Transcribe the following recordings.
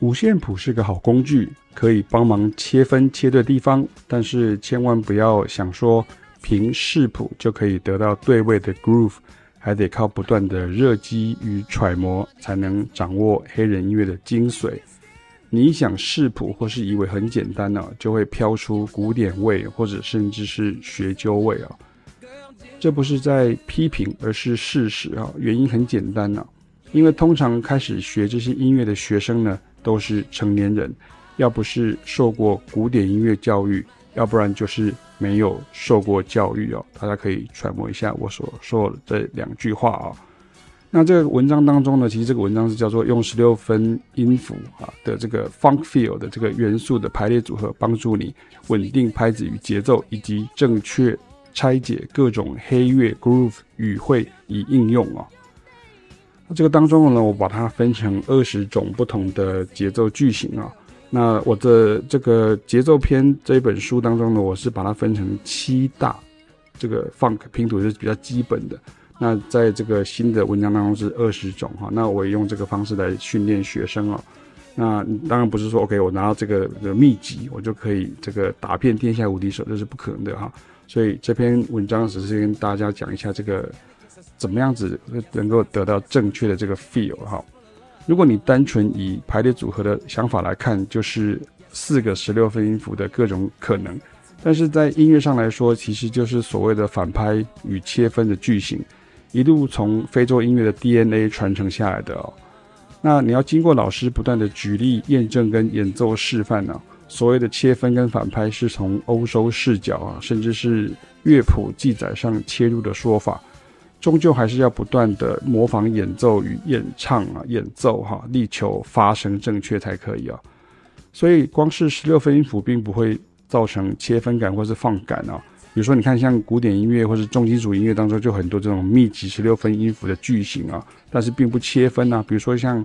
五线谱是个好工具，可以帮忙切分切对地方，但是千万不要想说凭视谱就可以得到对位的 groove，还得靠不断的热机与揣摩才能掌握黑人音乐的精髓。你想视谱或是以为很简单呢、就会飘出古典味或者甚至是学究味啊。这不是在批评，而是事实啊。原因很简单呐、啊，因为通常开始学这些音乐的学生呢，都是成年人，要不是受过古典音乐教育，要不然就是没有受过教育哦。大家可以揣摩一下我所说的这两句话啊。那这个文章当中呢，其实这个文章是叫做用十六分音符啊的这个 funk feel 的这个元素的排列组合，帮助你稳定拍子与节奏，以及正确拆解各种黑乐 groove 语汇以应用啊那。这个当中呢，我把它分成二十种不同的节奏句型啊。那我的这个节奏篇这一本书当中呢，我是把它分成七大这个 funk 拼图，是比较基本的。那在这个新的文章当中是二十种哈。那我也用这个方式来训练学生啊。那当然不是说 OK，我拿到这个的秘籍，我就可以这个打遍天下无敌手，这是不可能的哈。所以这篇文章只是跟大家讲一下这个。怎么样子能够得到正确的这个 feel 哈？如果你单纯以排列组合的想法来看，就是四个十六分音符的各种可能。但是在音乐上来说，其实就是所谓的反拍与切分的句型，一路从非洲音乐的 DNA 传承下来的哦。那你要经过老师不断的举例验证跟演奏示范呢，所谓的切分跟反拍是从欧洲视角啊，甚至是乐谱记载上切入的说法。终究还是要不断的模仿演奏与演唱啊，演奏哈，力求发声正确才可以啊。所以光是十六分音符并不会造成切分感或是放感啊。比如说，你看像古典音乐或是重金属音乐当中，就很多这种密集十六分音符的句型啊，但是并不切分啊。比如说像。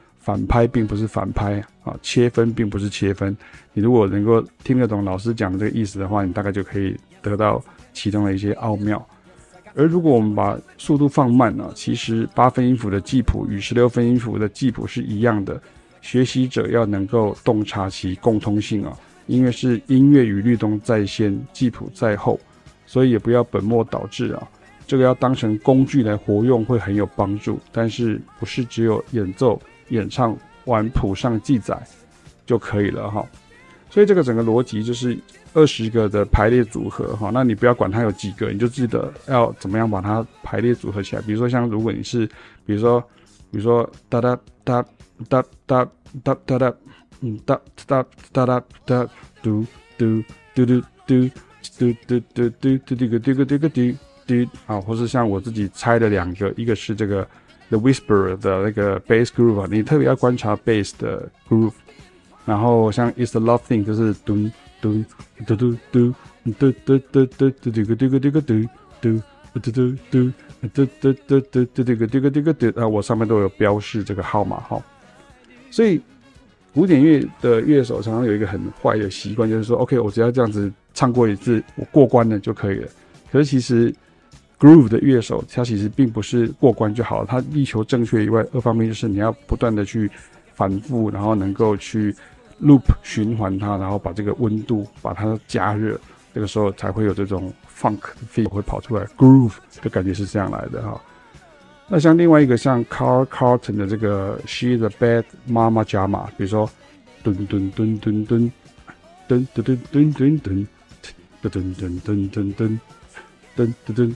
反拍并不是反拍啊，切分并不是切分。你如果能够听得懂老师讲的这个意思的话，你大概就可以得到其中的一些奥妙。而如果我们把速度放慢呢，其实八分音符的记谱与十六分音符的记谱是一样的。学习者要能够洞察其共通性啊，因为是音乐与律动在先，记谱在后，所以也不要本末倒置啊。这个要当成工具来活用会很有帮助，但是不是只有演奏。演唱完谱上记载就可以了哈，所以这个整个逻辑就是二十个的排列组合哈，那你不要管它有几个，你就记得要怎么样把它排列组合起来。比如说像如果你是，比如说，比如说哒哒哒哒哒哒哒哒，嗯哒哒哒哒哒嘟嘟嘟嘟嘟嘟嘟嘟嘟嘟这个这个这个嘟嘟啊，或是像我自己猜的两个，一个是这个。The whisper 的那个 bass groove 啊，你特别要观察 bass 的 groove，然后像 It's a Love Thing 就是咚咚嘟嘟嘟嘟嘟嘟嘟嘟嘟个嘟个嘟个嘟嘟嘟嘟嘟嘟嘟嘟嘟嘟嘟个嘟嘟嘟啊，我上面都有标示这个号码哈。所以古典乐的乐手常常有一个很坏的习惯，就是说 OK，我只要这样子唱过一次，我过关了就可以了。可是其实。Groove 的乐手，他其实并不是过关就好了，他力求正确以外，二方面就是你要不断的去反复，然后能够去 loop 循环它，然后把这个温度把它加热，这个时候才会有这种 funk feel 会跑出来，groove 的感觉是这样来的哈。那像另外一个像 Carl Carlton 的这个 She's a Bad Mama Jama，比如说噔噔噔噔噔噔噔噔噔噔噔噔噔噔噔噔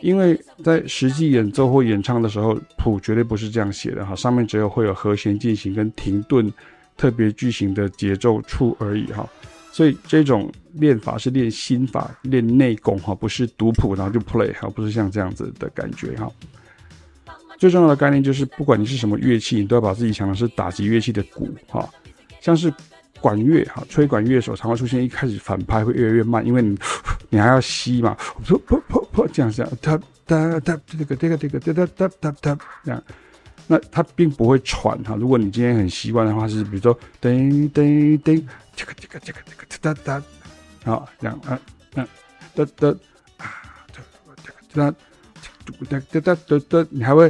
因为在实际演奏或演唱的时候，谱绝对不是这样写的哈，上面只有会有和弦进行跟停顿、特别句型的节奏处而已哈。所以这种练法是练心法、练内功哈，不是读谱然后就 play 哈，不是像这样子的感觉哈。最重要的概念就是，不管你是什么乐器，你都要把自己想的是打击乐器的鼓哈，像是管乐哈，吹管乐手常会出现一开始反拍会越来越慢，因为你 你还要吸嘛，噗噗噗噗这样这样，哒哒哒这个这个这个哒哒哒哒哒这样，那它并不会喘哈。如果你今天很习惯的话，是比如说噔噔噔这个这个这个这个哒哒哒，好这样啊嗯哒哒啊哒哒。哒哒哒哒哒，你还会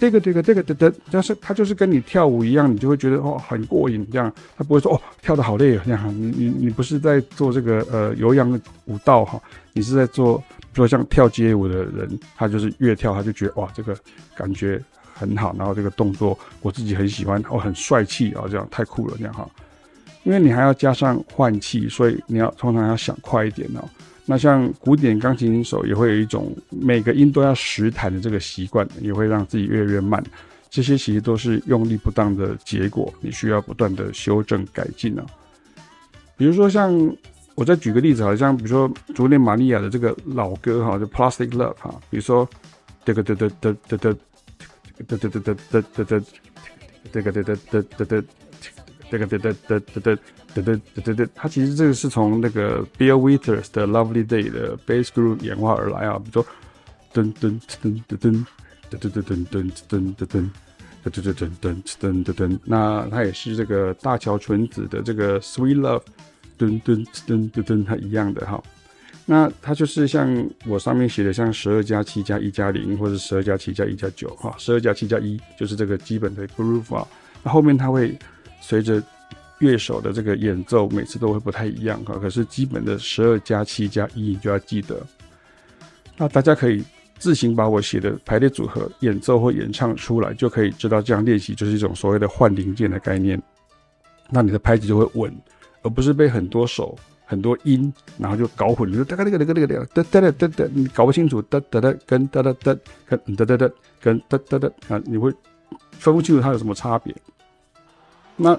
这个这个这个哒哒，但是他就是跟你跳舞一样，你就会觉得哦很过瘾这样，他不会说哦跳得好累这样，你你你不是在做这个呃有氧的舞蹈哈，你是在做，比如说像跳街舞的人，他就是越跳他就觉得哇这个感觉很好，然后这个动作我自己很喜欢哦很帅气啊这样太酷了这样哈，因为你还要加上换气，所以你要通常要想快一点哦。那像古典钢琴手也会有一种每个音都要实弹的这个习惯，也会让自己越来越慢。这些其实都是用力不当的结果，你需要不断的修正改进啊。比如说像我再举个例子，好像比如说竹内玛利亚的这个老歌哈，就 Plastic Love 哈，比如说这个哒哒哒哒哒哒哒哒哒哒哒哒哒，这个哒哒哒哒哒。这个哒哒哒哒哒哒哒哒哒，它其实这个是从那个 Bill Withers 的 Lovely Day 的 Bass Group 演化而来啊，比如说噔噔噔噔噔噔噔噔噔噔噔噔噔噔噔噔噔噔噔，那它也是这个大桥纯子的这个 Sweet Love 噔噔噔噔噔，它一样的哈。那它就是像我上面写的，像十二加七加一加零，或者十二加七加一加九哈，十二加七加一就是这个基本的 groove 啊，那后面它会。随着乐手的这个演奏，每次都会不太一样哈。可是基本的十二加七加一，你就要记得。那大家可以自行把我写的排列组合演奏或演唱出来，就可以知道这样练习就是一种所谓的换零件的概念。那你的拍子就会稳，而不是被很多手、很多音，然后就搞混。你说哒哒哒哒哒哒哒哒哒哒，你搞不清楚哒哒哒跟哒哒哒跟哒哒哒跟哒哒哒啊，你会分不清楚它有什么差别。那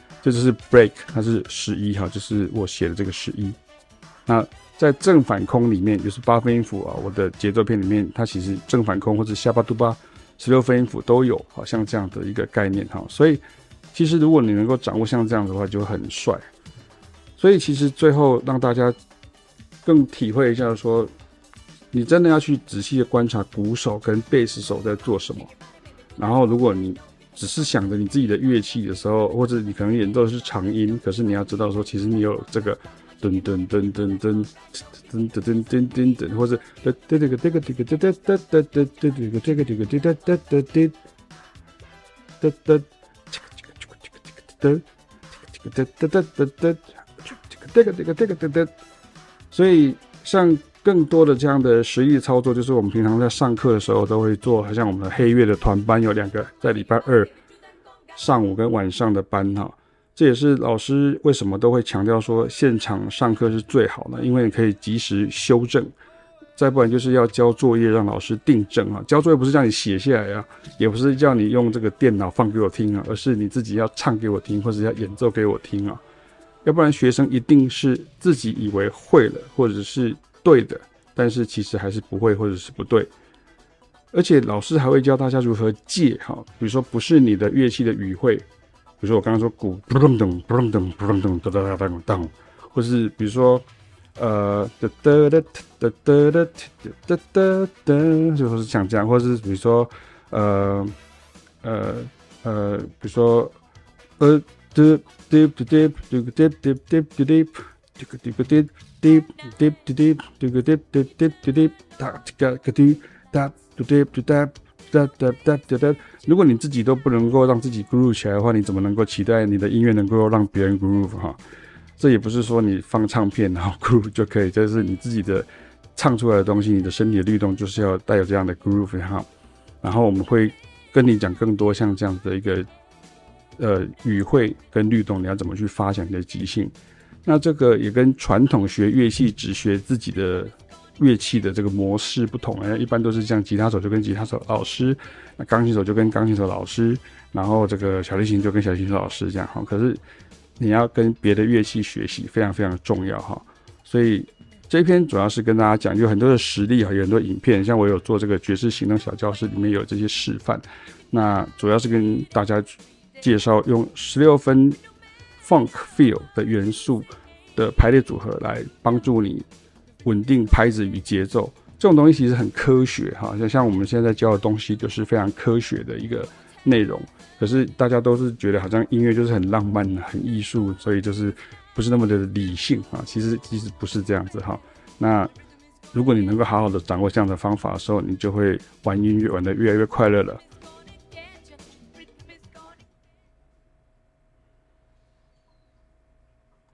这就是 break，它是十一哈，就是我写的这个十一。那在正反空里面，就是八分音符啊，我的节奏片里面，它其实正反空或者下巴嘟巴十六分音符都有，好像这样的一个概念哈。所以其实如果你能够掌握像这样的话，就很帅。所以其实最后让大家更体会一下，说你真的要去仔细的观察鼓手跟贝斯手在做什么。然后，如果你只是想着你自己的乐器的时候，或者你可能演奏的是长音，可是你要知道说，其实你有这个噔噔噔噔噔噔噔噔噔噔噔，或者哒哒这个这个这个哒哒哒哒哒哒这个这个这个哒哒哒哒哒哒哒哒哒哒哒哒哒哒哒哒这个这个这个哒哒，所以像。更多的这样的实际操作，就是我们平常在上课的时候都会做。好像我们的黑月的团班有两个，在礼拜二上午跟晚上的班哈，这也是老师为什么都会强调说现场上课是最好的，因为你可以及时修正。再不然就是要交作业让老师订正啊，交作业不是叫你写下来啊，也不是叫你用这个电脑放给我听啊，而是你自己要唱给我听，或者要演奏给我听啊，要不然学生一定是自己以为会了，或者是。对的，但是其实还是不会或者是不对，而且老师还会教大家如何借哈，比如说不是你的乐器的语汇，比如说我刚刚说鼓咚咚咚咚咚咚咚咚咚咚咚，或是比如说呃哒哒哒哒哒哒哒哒哒，就是像这样，或者是比如说呃呃呃，比如说呃嘚嘚嘚嘚嘚嘚嘚嘚嘚这个这个嘚嘚嘚嘚嘚这个嘚嘚嘚嘚嘚，哒这个个嘚哒嘟哒嘟哒哒哒哒哒哒。如果你自己都不能够让自己 groove 起来的话，你怎么能够期待你的音乐能够让别人 groove 哈？这也不是说你放唱片然后 groove 就可以，这是你自己的唱出来的东西，你的身体的律动就是要带有这样的 groove 哈。然后我们会跟你讲更多像这样的一个呃语汇跟律动，你要怎么去发展你的即兴。那这个也跟传统学乐器只学自己的乐器的这个模式不同，一般都是像吉他手就跟吉他手老师，那钢琴手就跟钢琴手老师，然后这个小提琴就跟小提琴老师这样哈。可是你要跟别的乐器学习，非常非常重要哈。所以这一篇主要是跟大家讲，有很多的实例哈，有很多影片，像我有做这个爵士行动小教室，里面有这些示范。那主要是跟大家介绍用十六分。Funk feel 的元素的排列组合来帮助你稳定拍子与节奏，这种东西其实很科学哈，像像我们现在教的东西就是非常科学的一个内容。可是大家都是觉得好像音乐就是很浪漫、很艺术，所以就是不是那么的理性啊。其实其实不是这样子哈。那如果你能够好好的掌握这样的方法的时候，你就会玩音乐玩得越来越快乐了。